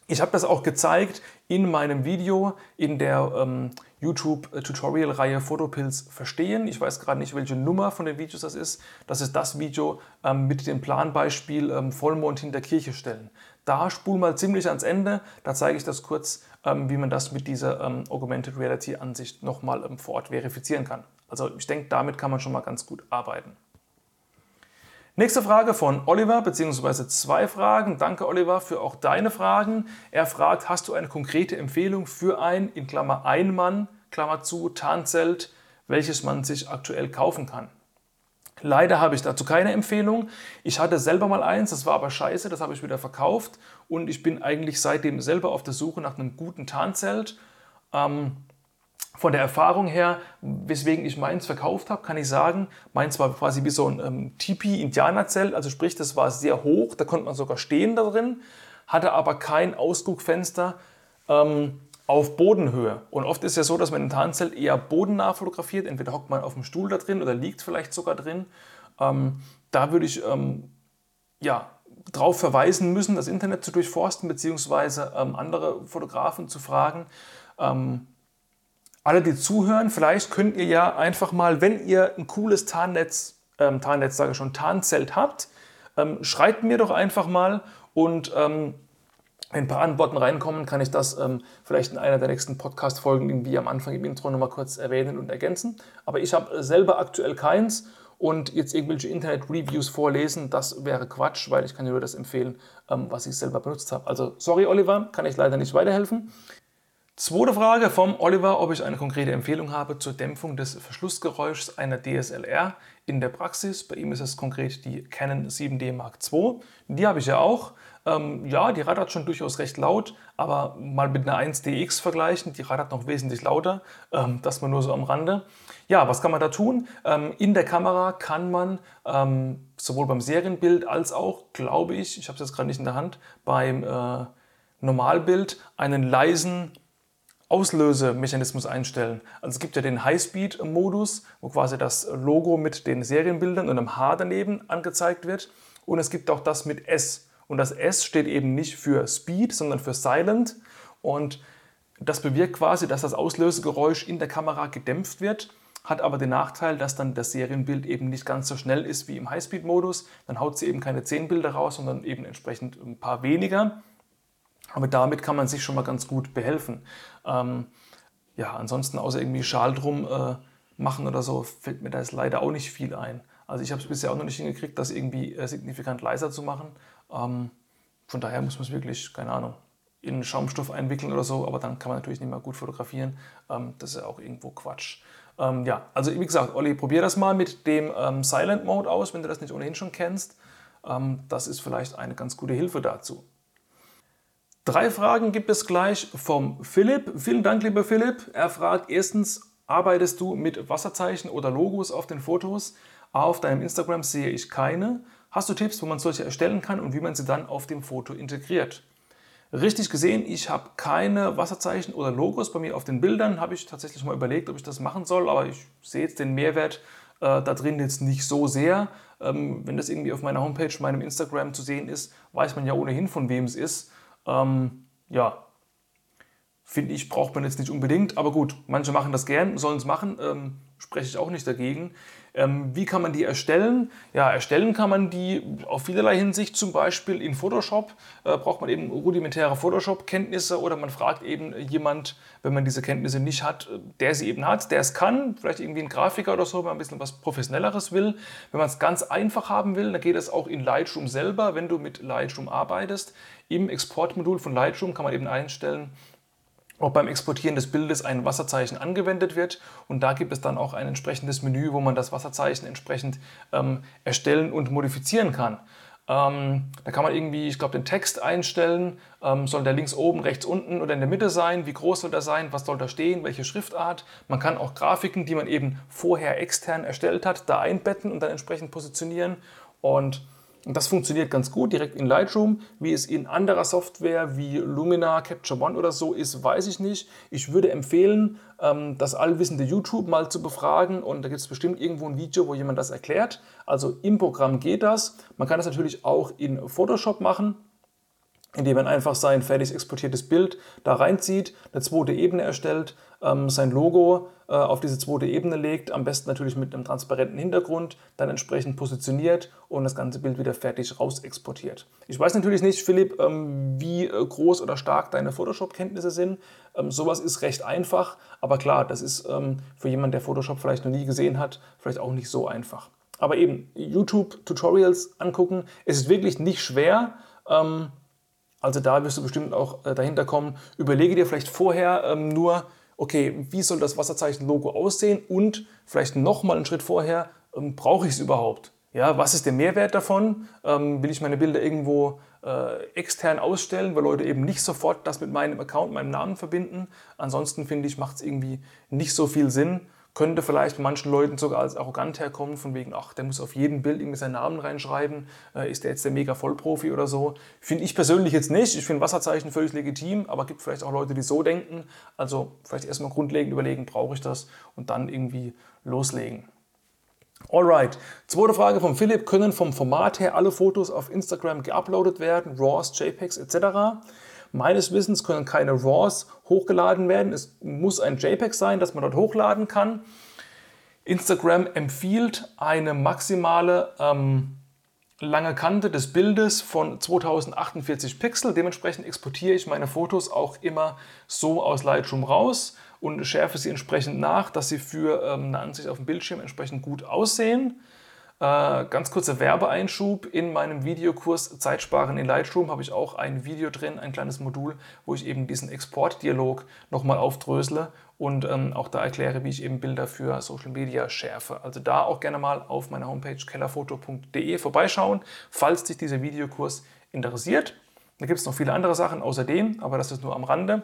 Ich habe das auch gezeigt in meinem Video in der ähm, YouTube-Tutorial-Reihe Photopills verstehen. Ich weiß gerade nicht, welche Nummer von den Videos das ist. Das ist das Video ähm, mit dem Planbeispiel ähm, Vollmond hinter Kirche stellen. Da spul mal ziemlich ans Ende. Da zeige ich das kurz, ähm, wie man das mit dieser ähm, Augmented Reality Ansicht nochmal ähm, vor Ort verifizieren kann. Also ich denke, damit kann man schon mal ganz gut arbeiten. Nächste Frage von Oliver, beziehungsweise zwei Fragen. Danke, Oliver, für auch deine Fragen. Er fragt, hast du eine konkrete Empfehlung für ein, in Klammer ein Mann, Klammer zu, Tarnzelt, welches man sich aktuell kaufen kann? Leider habe ich dazu keine Empfehlung. Ich hatte selber mal eins, das war aber scheiße, das habe ich wieder verkauft und ich bin eigentlich seitdem selber auf der Suche nach einem guten Tarnzelt. Ähm, von der Erfahrung her, weswegen ich meins verkauft habe, kann ich sagen, meins war quasi wie so ein ähm, Tipi-Indianerzelt, also sprich, das war sehr hoch, da konnte man sogar stehen da drin, hatte aber kein Ausguckfenster ähm, auf Bodenhöhe. Und oft ist ja so, dass man im Tarnzelt eher bodennah fotografiert, entweder hockt man auf dem Stuhl da drin oder liegt vielleicht sogar drin. Ähm, da würde ich ähm, ja, darauf verweisen müssen, das Internet zu durchforsten, beziehungsweise ähm, andere Fotografen zu fragen, ähm, alle, die zuhören, vielleicht könnt ihr ja einfach mal, wenn ihr ein cooles Tarnnetz, ähm, Tarnnetz sage ich schon, Tarnzelt habt, ähm, schreibt mir doch einfach mal und ein paar Antworten reinkommen, kann ich das ähm, vielleicht in einer der nächsten Podcast-Folgen, wie am Anfang im Intro, nochmal kurz erwähnen und ergänzen. Aber ich habe selber aktuell keins und jetzt irgendwelche Internet-Reviews vorlesen, das wäre Quatsch, weil ich kann nur das empfehlen, ähm, was ich selber benutzt habe. Also sorry Oliver, kann ich leider nicht weiterhelfen. Zweite Frage vom Oliver, ob ich eine konkrete Empfehlung habe zur Dämpfung des Verschlussgeräuschs einer DSLR in der Praxis. Bei ihm ist es konkret die Canon 7D Mark II. Die habe ich ja auch. Ähm, ja, die rattert schon durchaus recht laut, aber mal mit einer 1DX vergleichen, die rattert noch wesentlich lauter. Ähm, das mal nur so am Rande. Ja, was kann man da tun? Ähm, in der Kamera kann man ähm, sowohl beim Serienbild als auch, glaube ich, ich habe es jetzt gerade nicht in der Hand, beim äh, Normalbild einen leisen Auslösemechanismus einstellen. Also es gibt ja den Highspeed-Modus, wo quasi das Logo mit den Serienbildern und einem H daneben angezeigt wird. Und es gibt auch das mit S. Und das S steht eben nicht für Speed, sondern für Silent. Und das bewirkt quasi, dass das Auslösegeräusch in der Kamera gedämpft wird, hat aber den Nachteil, dass dann das Serienbild eben nicht ganz so schnell ist wie im Highspeed-Modus. Dann haut sie eben keine 10 Bilder raus, sondern eben entsprechend ein paar weniger. Aber damit kann man sich schon mal ganz gut behelfen. Ähm, ja, ansonsten außer irgendwie Schal drum äh, machen oder so, fällt mir da jetzt leider auch nicht viel ein. Also ich habe es bisher auch noch nicht hingekriegt, das irgendwie äh, signifikant leiser zu machen. Ähm, von daher muss man es wirklich, keine Ahnung, in Schaumstoff einwickeln oder so, aber dann kann man natürlich nicht mehr gut fotografieren. Ähm, das ist ja auch irgendwo Quatsch. Ähm, ja, also wie gesagt, Olli, probier das mal mit dem ähm, Silent Mode aus, wenn du das nicht ohnehin schon kennst. Ähm, das ist vielleicht eine ganz gute Hilfe dazu. Drei Fragen gibt es gleich vom Philipp. Vielen Dank, lieber Philipp. Er fragt erstens, arbeitest du mit Wasserzeichen oder Logos auf den Fotos? Auf deinem Instagram sehe ich keine. Hast du Tipps, wo man solche erstellen kann und wie man sie dann auf dem Foto integriert? Richtig gesehen, ich habe keine Wasserzeichen oder Logos bei mir auf den Bildern. Habe ich tatsächlich mal überlegt, ob ich das machen soll, aber ich sehe jetzt den Mehrwert äh, da drin jetzt nicht so sehr. Ähm, wenn das irgendwie auf meiner Homepage, meinem Instagram zu sehen ist, weiß man ja ohnehin, von wem es ist. Ähm, ja, finde ich, braucht man jetzt nicht unbedingt, aber gut, manche machen das gern, sollen es machen, ähm, spreche ich auch nicht dagegen. Ähm, wie kann man die erstellen? Ja, erstellen kann man die auf vielerlei Hinsicht, zum Beispiel in Photoshop äh, braucht man eben rudimentäre Photoshop-Kenntnisse oder man fragt eben jemand, wenn man diese Kenntnisse nicht hat, der sie eben hat, der es kann, vielleicht irgendwie ein Grafiker oder so, wenn man ein bisschen was Professionelleres will. Wenn man es ganz einfach haben will, dann geht es auch in Lightroom selber, wenn du mit Lightroom arbeitest. Im Exportmodul von Lightroom kann man eben einstellen, ob beim Exportieren des Bildes ein Wasserzeichen angewendet wird. Und da gibt es dann auch ein entsprechendes Menü, wo man das Wasserzeichen entsprechend ähm, erstellen und modifizieren kann. Ähm, da kann man irgendwie, ich glaube, den Text einstellen. Ähm, soll der links oben, rechts unten oder in der Mitte sein? Wie groß soll der sein? Was soll da stehen? Welche Schriftart? Man kann auch Grafiken, die man eben vorher extern erstellt hat, da einbetten und dann entsprechend positionieren. Und und das funktioniert ganz gut direkt in Lightroom. Wie es in anderer Software wie Lumina, Capture One oder so ist, weiß ich nicht. Ich würde empfehlen, ähm, das allwissende YouTube mal zu befragen und da gibt es bestimmt irgendwo ein Video, wo jemand das erklärt. Also im Programm geht das. Man kann das natürlich auch in Photoshop machen indem man einfach sein fertig exportiertes Bild da reinzieht, eine zweite Ebene erstellt, ähm, sein Logo auf diese zweite Ebene legt, am besten natürlich mit einem transparenten Hintergrund, dann entsprechend positioniert und das ganze Bild wieder fertig raus exportiert. Ich weiß natürlich nicht, Philipp, ähm, wie äh, groß oder stark deine Photoshop-Kenntnisse sind. Ähm, sowas ist recht einfach, aber klar, das ist ähm, für jemanden, der Photoshop vielleicht noch nie gesehen hat, vielleicht auch nicht so einfach. Aber eben YouTube-Tutorials angucken, es ist wirklich nicht schwer. Also da wirst du bestimmt auch äh, dahinter kommen. Überlege dir vielleicht vorher nur, okay, wie soll das Wasserzeichen-Logo aussehen und vielleicht nochmal einen Schritt vorher, ähm, brauche ich es überhaupt? Ja, was ist der Mehrwert davon? Ähm, will ich meine Bilder irgendwo äh, extern ausstellen, weil Leute eben nicht sofort das mit meinem Account, meinem Namen verbinden? Ansonsten finde ich, macht es irgendwie nicht so viel Sinn. Könnte vielleicht manchen Leuten sogar als arrogant herkommen, von wegen, ach, der muss auf jedem Bild irgendwie seinen Namen reinschreiben, äh, ist der jetzt der mega Vollprofi oder so. Finde ich persönlich jetzt nicht. Ich finde Wasserzeichen völlig legitim, aber gibt vielleicht auch Leute, die so denken. Also vielleicht erstmal grundlegend überlegen, brauche ich das und dann irgendwie loslegen. Alright, zweite Frage von Philipp. Können vom Format her alle Fotos auf Instagram geuploadet werden, RAWs, JPEGs etc.? Meines Wissens können keine RAWs hochgeladen werden. Es muss ein JPEG sein, das man dort hochladen kann. Instagram empfiehlt eine maximale ähm, lange Kante des Bildes von 2048 Pixel. Dementsprechend exportiere ich meine Fotos auch immer so aus Lightroom raus und schärfe sie entsprechend nach, dass sie für ähm, eine Ansicht auf dem Bildschirm entsprechend gut aussehen. Äh, ganz kurzer Werbeeinschub. In meinem Videokurs Zeitsparen in Lightroom habe ich auch ein Video drin, ein kleines Modul, wo ich eben diesen Exportdialog nochmal aufdrösele und ähm, auch da erkläre, wie ich eben Bilder für Social Media schärfe. Also da auch gerne mal auf meiner Homepage kellerfoto.de vorbeischauen, falls dich dieser Videokurs interessiert. Da gibt es noch viele andere Sachen außerdem, aber das ist nur am Rande.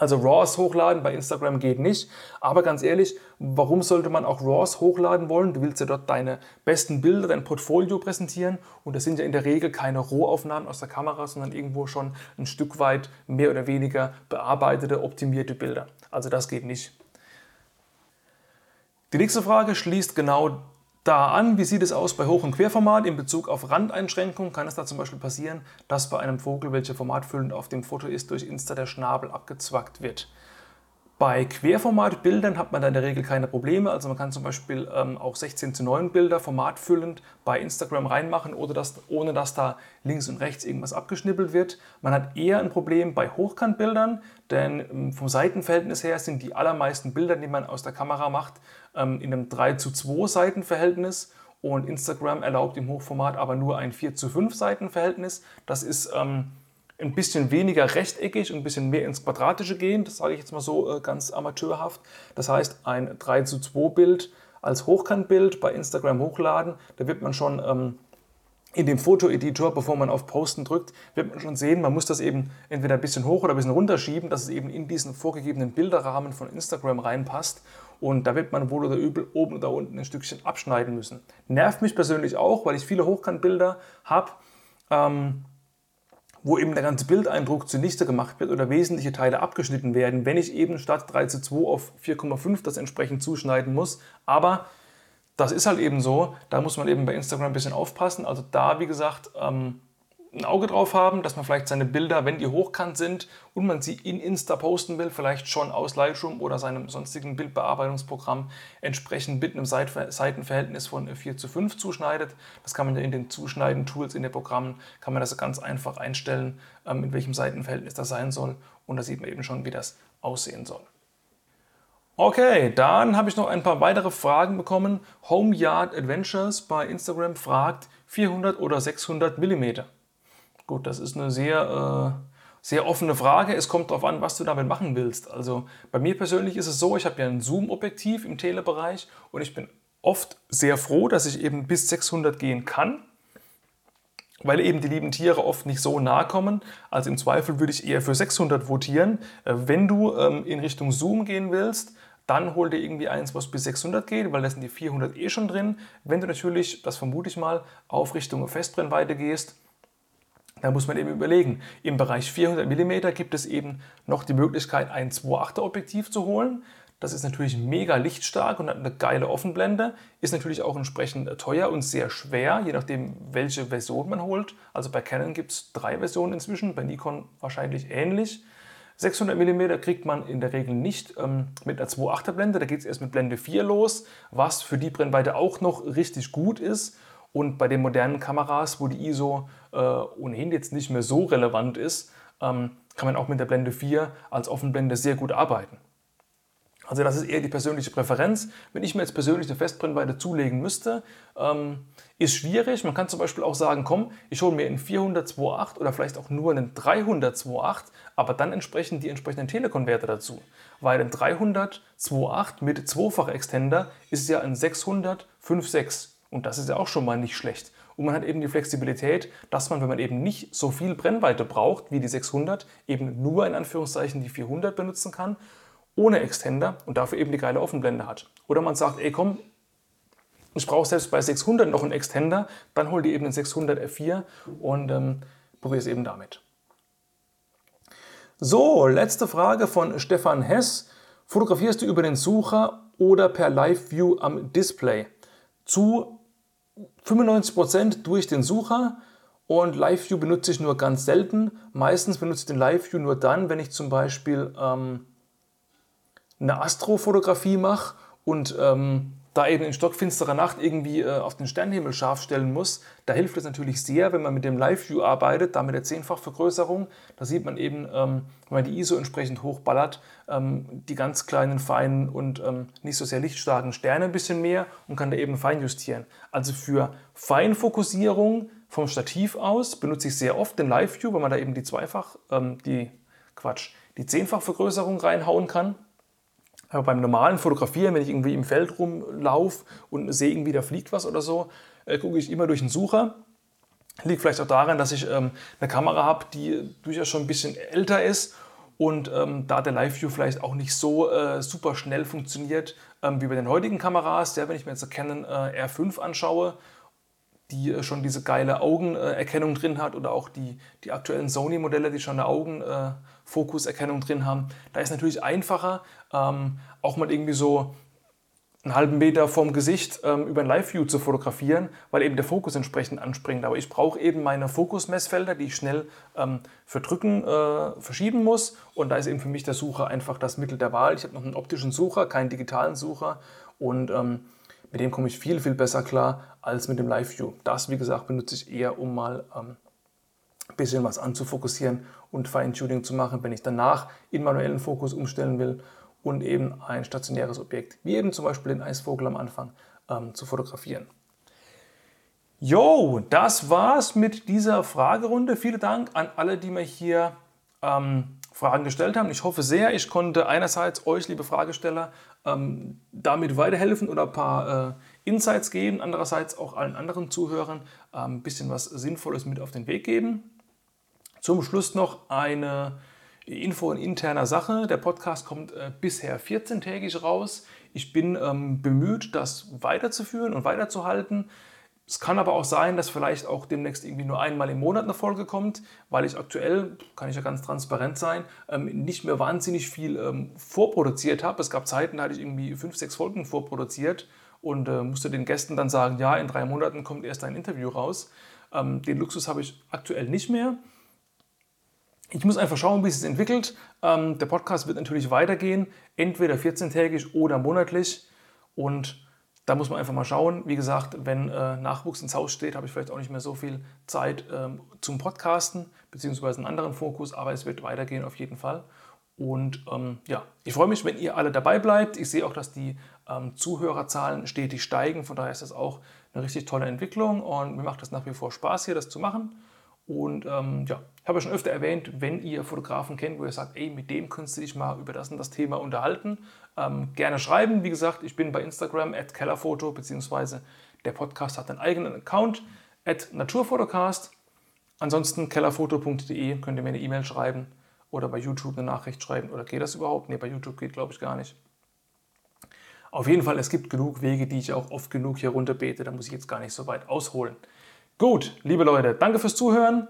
Also RAWs hochladen bei Instagram geht nicht. Aber ganz ehrlich, warum sollte man auch RAWs hochladen wollen? Du willst ja dort deine besten Bilder, dein Portfolio präsentieren. Und das sind ja in der Regel keine Rohaufnahmen aus der Kamera, sondern irgendwo schon ein Stück weit mehr oder weniger bearbeitete, optimierte Bilder. Also das geht nicht. Die nächste Frage schließt genau da an, wie sieht es aus bei Hoch- und Querformat in Bezug auf Randeinschränkungen? Kann es da zum Beispiel passieren, dass bei einem Vogel, welcher formatfüllend auf dem Foto ist, durch Insta der Schnabel abgezwackt wird? Bei Querformatbildern hat man da in der Regel keine Probleme. Also man kann zum Beispiel ähm, auch 16 zu 9 Bilder formatfüllend bei Instagram reinmachen, oder dass, ohne dass da links und rechts irgendwas abgeschnippelt wird. Man hat eher ein Problem bei Hochkantbildern, denn ähm, vom Seitenverhältnis her sind die allermeisten Bilder, die man aus der Kamera macht, ähm, in einem 3 zu 2 Seitenverhältnis. Und Instagram erlaubt im Hochformat aber nur ein 4 zu 5 Seitenverhältnis. Das ist ähm, ein bisschen weniger rechteckig und ein bisschen mehr ins Quadratische gehen. Das sage ich jetzt mal so äh, ganz amateurhaft. Das heißt, ein 3 zu 2 Bild als Hochkantbild bei Instagram hochladen, da wird man schon ähm, in dem Fotoeditor, bevor man auf Posten drückt, wird man schon sehen, man muss das eben entweder ein bisschen hoch oder ein bisschen runterschieben, dass es eben in diesen vorgegebenen Bilderrahmen von Instagram reinpasst. Und da wird man wohl oder übel oben oder unten ein Stückchen abschneiden müssen. Nervt mich persönlich auch, weil ich viele Hochkantbilder habe. Ähm, wo eben der ganze Bildeindruck zunichte gemacht wird oder wesentliche Teile abgeschnitten werden, wenn ich eben statt 3 zu 2 auf 4,5 das entsprechend zuschneiden muss. Aber das ist halt eben so, da muss man eben bei Instagram ein bisschen aufpassen. Also da, wie gesagt, ähm, ein Auge drauf haben, dass man vielleicht seine Bilder, wenn die hochkant sind und man sie in Insta posten will, vielleicht schon aus Lightroom oder seinem sonstigen Bildbearbeitungsprogramm entsprechend mit einem Seitenverhältnis von 4 zu 5 zuschneidet. Das kann man ja in den Zuschneiden-Tools in den Programmen, kann man das ganz einfach einstellen, ähm, in welchem Seitenverhältnis das sein soll und da sieht man eben schon, wie das aussehen soll. Okay, dann habe ich noch ein paar weitere Fragen bekommen. Home Yard Adventures bei Instagram fragt 400 oder 600 Millimeter. Gut, das ist eine sehr, äh, sehr offene Frage. Es kommt darauf an, was du damit machen willst. Also bei mir persönlich ist es so, ich habe ja ein Zoom-Objektiv im Telebereich und ich bin oft sehr froh, dass ich eben bis 600 gehen kann, weil eben die lieben Tiere oft nicht so nahe kommen. Also im Zweifel würde ich eher für 600 votieren. Äh, wenn du ähm, in Richtung Zoom gehen willst, dann hol dir irgendwie eins, was bis 600 geht, weil da sind die 400 eh schon drin. Wenn du natürlich, das vermute ich mal, auf Richtung Festbrennweite gehst, da muss man eben überlegen, im Bereich 400 mm gibt es eben noch die Möglichkeit, ein 2.8er Objektiv zu holen. Das ist natürlich mega lichtstark und hat eine geile Offenblende, ist natürlich auch entsprechend teuer und sehr schwer, je nachdem, welche Version man holt. Also bei Canon gibt es drei Versionen inzwischen, bei Nikon wahrscheinlich ähnlich. 600 mm kriegt man in der Regel nicht ähm, mit einer 2.8er Blende, da geht es erst mit Blende 4 los, was für die Brennweite auch noch richtig gut ist. Und bei den modernen Kameras, wo die ISO äh, ohnehin jetzt nicht mehr so relevant ist, ähm, kann man auch mit der Blende 4 als Offenblende sehr gut arbeiten. Also das ist eher die persönliche Präferenz. Wenn ich mir jetzt persönlich eine Festbrennweite zulegen müsste, ähm, ist schwierig. Man kann zum Beispiel auch sagen, komm, ich hole mir einen 400-2.8 oder vielleicht auch nur einen 300-2.8, aber dann entsprechend die entsprechenden Telekonverter dazu. Weil ein 300-2.8 mit zweifacher Extender ist ja ein 600-5.6 und das ist ja auch schon mal nicht schlecht. Und man hat eben die Flexibilität, dass man, wenn man eben nicht so viel Brennweite braucht wie die 600, eben nur in Anführungszeichen die 400 benutzen kann ohne Extender und dafür eben die geile Offenblende hat. Oder man sagt, ey komm, ich brauche selbst bei 600 noch einen Extender, dann hol dir eben den 600 F4 und ähm, probier es eben damit. So, letzte Frage von Stefan Hess. Fotografierst du über den Sucher oder per Live View am Display? Zu 95% durch den Sucher und Live View benutze ich nur ganz selten. Meistens benutze ich den Live View nur dann, wenn ich zum Beispiel ähm, eine Astrofotografie mache und ähm, da eben in stockfinsterer Nacht irgendwie äh, auf den Sternenhimmel scharf stellen muss, da hilft es natürlich sehr, wenn man mit dem Live-View arbeitet, da mit der Zehnfachvergrößerung. Da sieht man eben, ähm, wenn man die ISO entsprechend hochballert, ähm, die ganz kleinen, feinen und ähm, nicht so sehr lichtstarken Sterne ein bisschen mehr und kann da eben fein justieren. Also für Feinfokussierung vom Stativ aus benutze ich sehr oft den Live-View, weil man da eben die Zweifach, ähm, die Quatsch, die Zehnfachvergrößerung reinhauen kann. Aber beim normalen Fotografieren, wenn ich irgendwie im Feld rumlaufe und sehe, irgendwie da fliegt was oder so, äh, gucke ich immer durch den Sucher. Liegt vielleicht auch daran, dass ich ähm, eine Kamera habe, die durchaus schon ein bisschen älter ist und ähm, da der Live-View vielleicht auch nicht so äh, super schnell funktioniert ähm, wie bei den heutigen Kameras. Ja, wenn ich mir jetzt eine Canon äh, R5 anschaue, die äh, schon diese geile Augenerkennung drin hat oder auch die, die aktuellen Sony-Modelle, die schon eine Augenfokuserkennung drin haben, da ist natürlich einfacher, ähm, auch mal irgendwie so einen halben Meter vom Gesicht ähm, über ein Live-View zu fotografieren, weil eben der Fokus entsprechend anspringt. Aber ich brauche eben meine Fokusmessfelder, die ich schnell ähm, verdrücken, äh, verschieben muss. Und da ist eben für mich der Sucher einfach das Mittel der Wahl. Ich habe noch einen optischen Sucher, keinen digitalen Sucher. Und ähm, mit dem komme ich viel, viel besser klar als mit dem Live-View. Das, wie gesagt, benutze ich eher, um mal ähm, ein bisschen was anzufokussieren und Feintuning zu machen, wenn ich danach in manuellen Fokus umstellen will und eben ein stationäres Objekt, wie eben zum Beispiel den Eisvogel am Anfang, ähm, zu fotografieren. Jo, das war's mit dieser Fragerunde. Vielen Dank an alle, die mir hier ähm, Fragen gestellt haben. Ich hoffe sehr, ich konnte einerseits euch, liebe Fragesteller, ähm, damit weiterhelfen oder ein paar äh, Insights geben, andererseits auch allen anderen Zuhörern ein ähm, bisschen was Sinnvolles mit auf den Weg geben. Zum Schluss noch eine Info in interner Sache. Der Podcast kommt äh, bisher 14-tägig raus. Ich bin ähm, bemüht, das weiterzuführen und weiterzuhalten. Es kann aber auch sein, dass vielleicht auch demnächst irgendwie nur einmal im Monat eine Folge kommt, weil ich aktuell, kann ich ja ganz transparent sein, ähm, nicht mehr wahnsinnig viel ähm, vorproduziert habe. Es gab Zeiten, da hatte ich irgendwie fünf, sechs Folgen vorproduziert und äh, musste den Gästen dann sagen, ja, in drei Monaten kommt erst ein Interview raus. Ähm, den Luxus habe ich aktuell nicht mehr. Ich muss einfach schauen, wie es sich entwickelt. Ähm, der Podcast wird natürlich weitergehen, entweder 14-tägig oder monatlich. Und da muss man einfach mal schauen. Wie gesagt, wenn äh, Nachwuchs ins Haus steht, habe ich vielleicht auch nicht mehr so viel Zeit ähm, zum Podcasten, beziehungsweise einen anderen Fokus, aber es wird weitergehen auf jeden Fall. Und ähm, ja, ich freue mich, wenn ihr alle dabei bleibt. Ich sehe auch, dass die ähm, Zuhörerzahlen stetig steigen. Von daher ist das auch eine richtig tolle Entwicklung und mir macht es nach wie vor Spaß, hier das zu machen. Und ähm, ja, ich habe ja schon öfter erwähnt, wenn ihr Fotografen kennt, wo ihr sagt, ey, mit dem könntest du dich mal über das und das Thema unterhalten, ähm, gerne schreiben. Wie gesagt, ich bin bei Instagram at Kellerfoto, beziehungsweise der Podcast hat einen eigenen Account, at Naturfotocast. Ansonsten kellerfoto.de könnt ihr mir eine E-Mail schreiben oder bei YouTube eine Nachricht schreiben. Oder geht das überhaupt? Ne, bei YouTube geht glaube ich gar nicht. Auf jeden Fall, es gibt genug Wege, die ich auch oft genug hier runterbete. Da muss ich jetzt gar nicht so weit ausholen. Gut, liebe Leute, danke fürs Zuhören.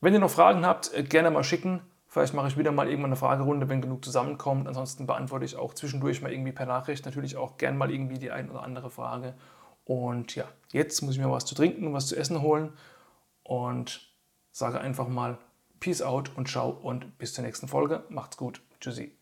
Wenn ihr noch Fragen habt, äh, gerne mal schicken. Vielleicht mache ich wieder mal irgendwann eine Fragerunde, wenn genug zusammenkommt. Ansonsten beantworte ich auch zwischendurch mal irgendwie per Nachricht natürlich auch gerne mal irgendwie die ein oder andere Frage. Und ja, jetzt muss ich mir was zu trinken und was zu essen holen und sage einfach mal Peace out und ciao und bis zur nächsten Folge. Macht's gut. Tschüssi.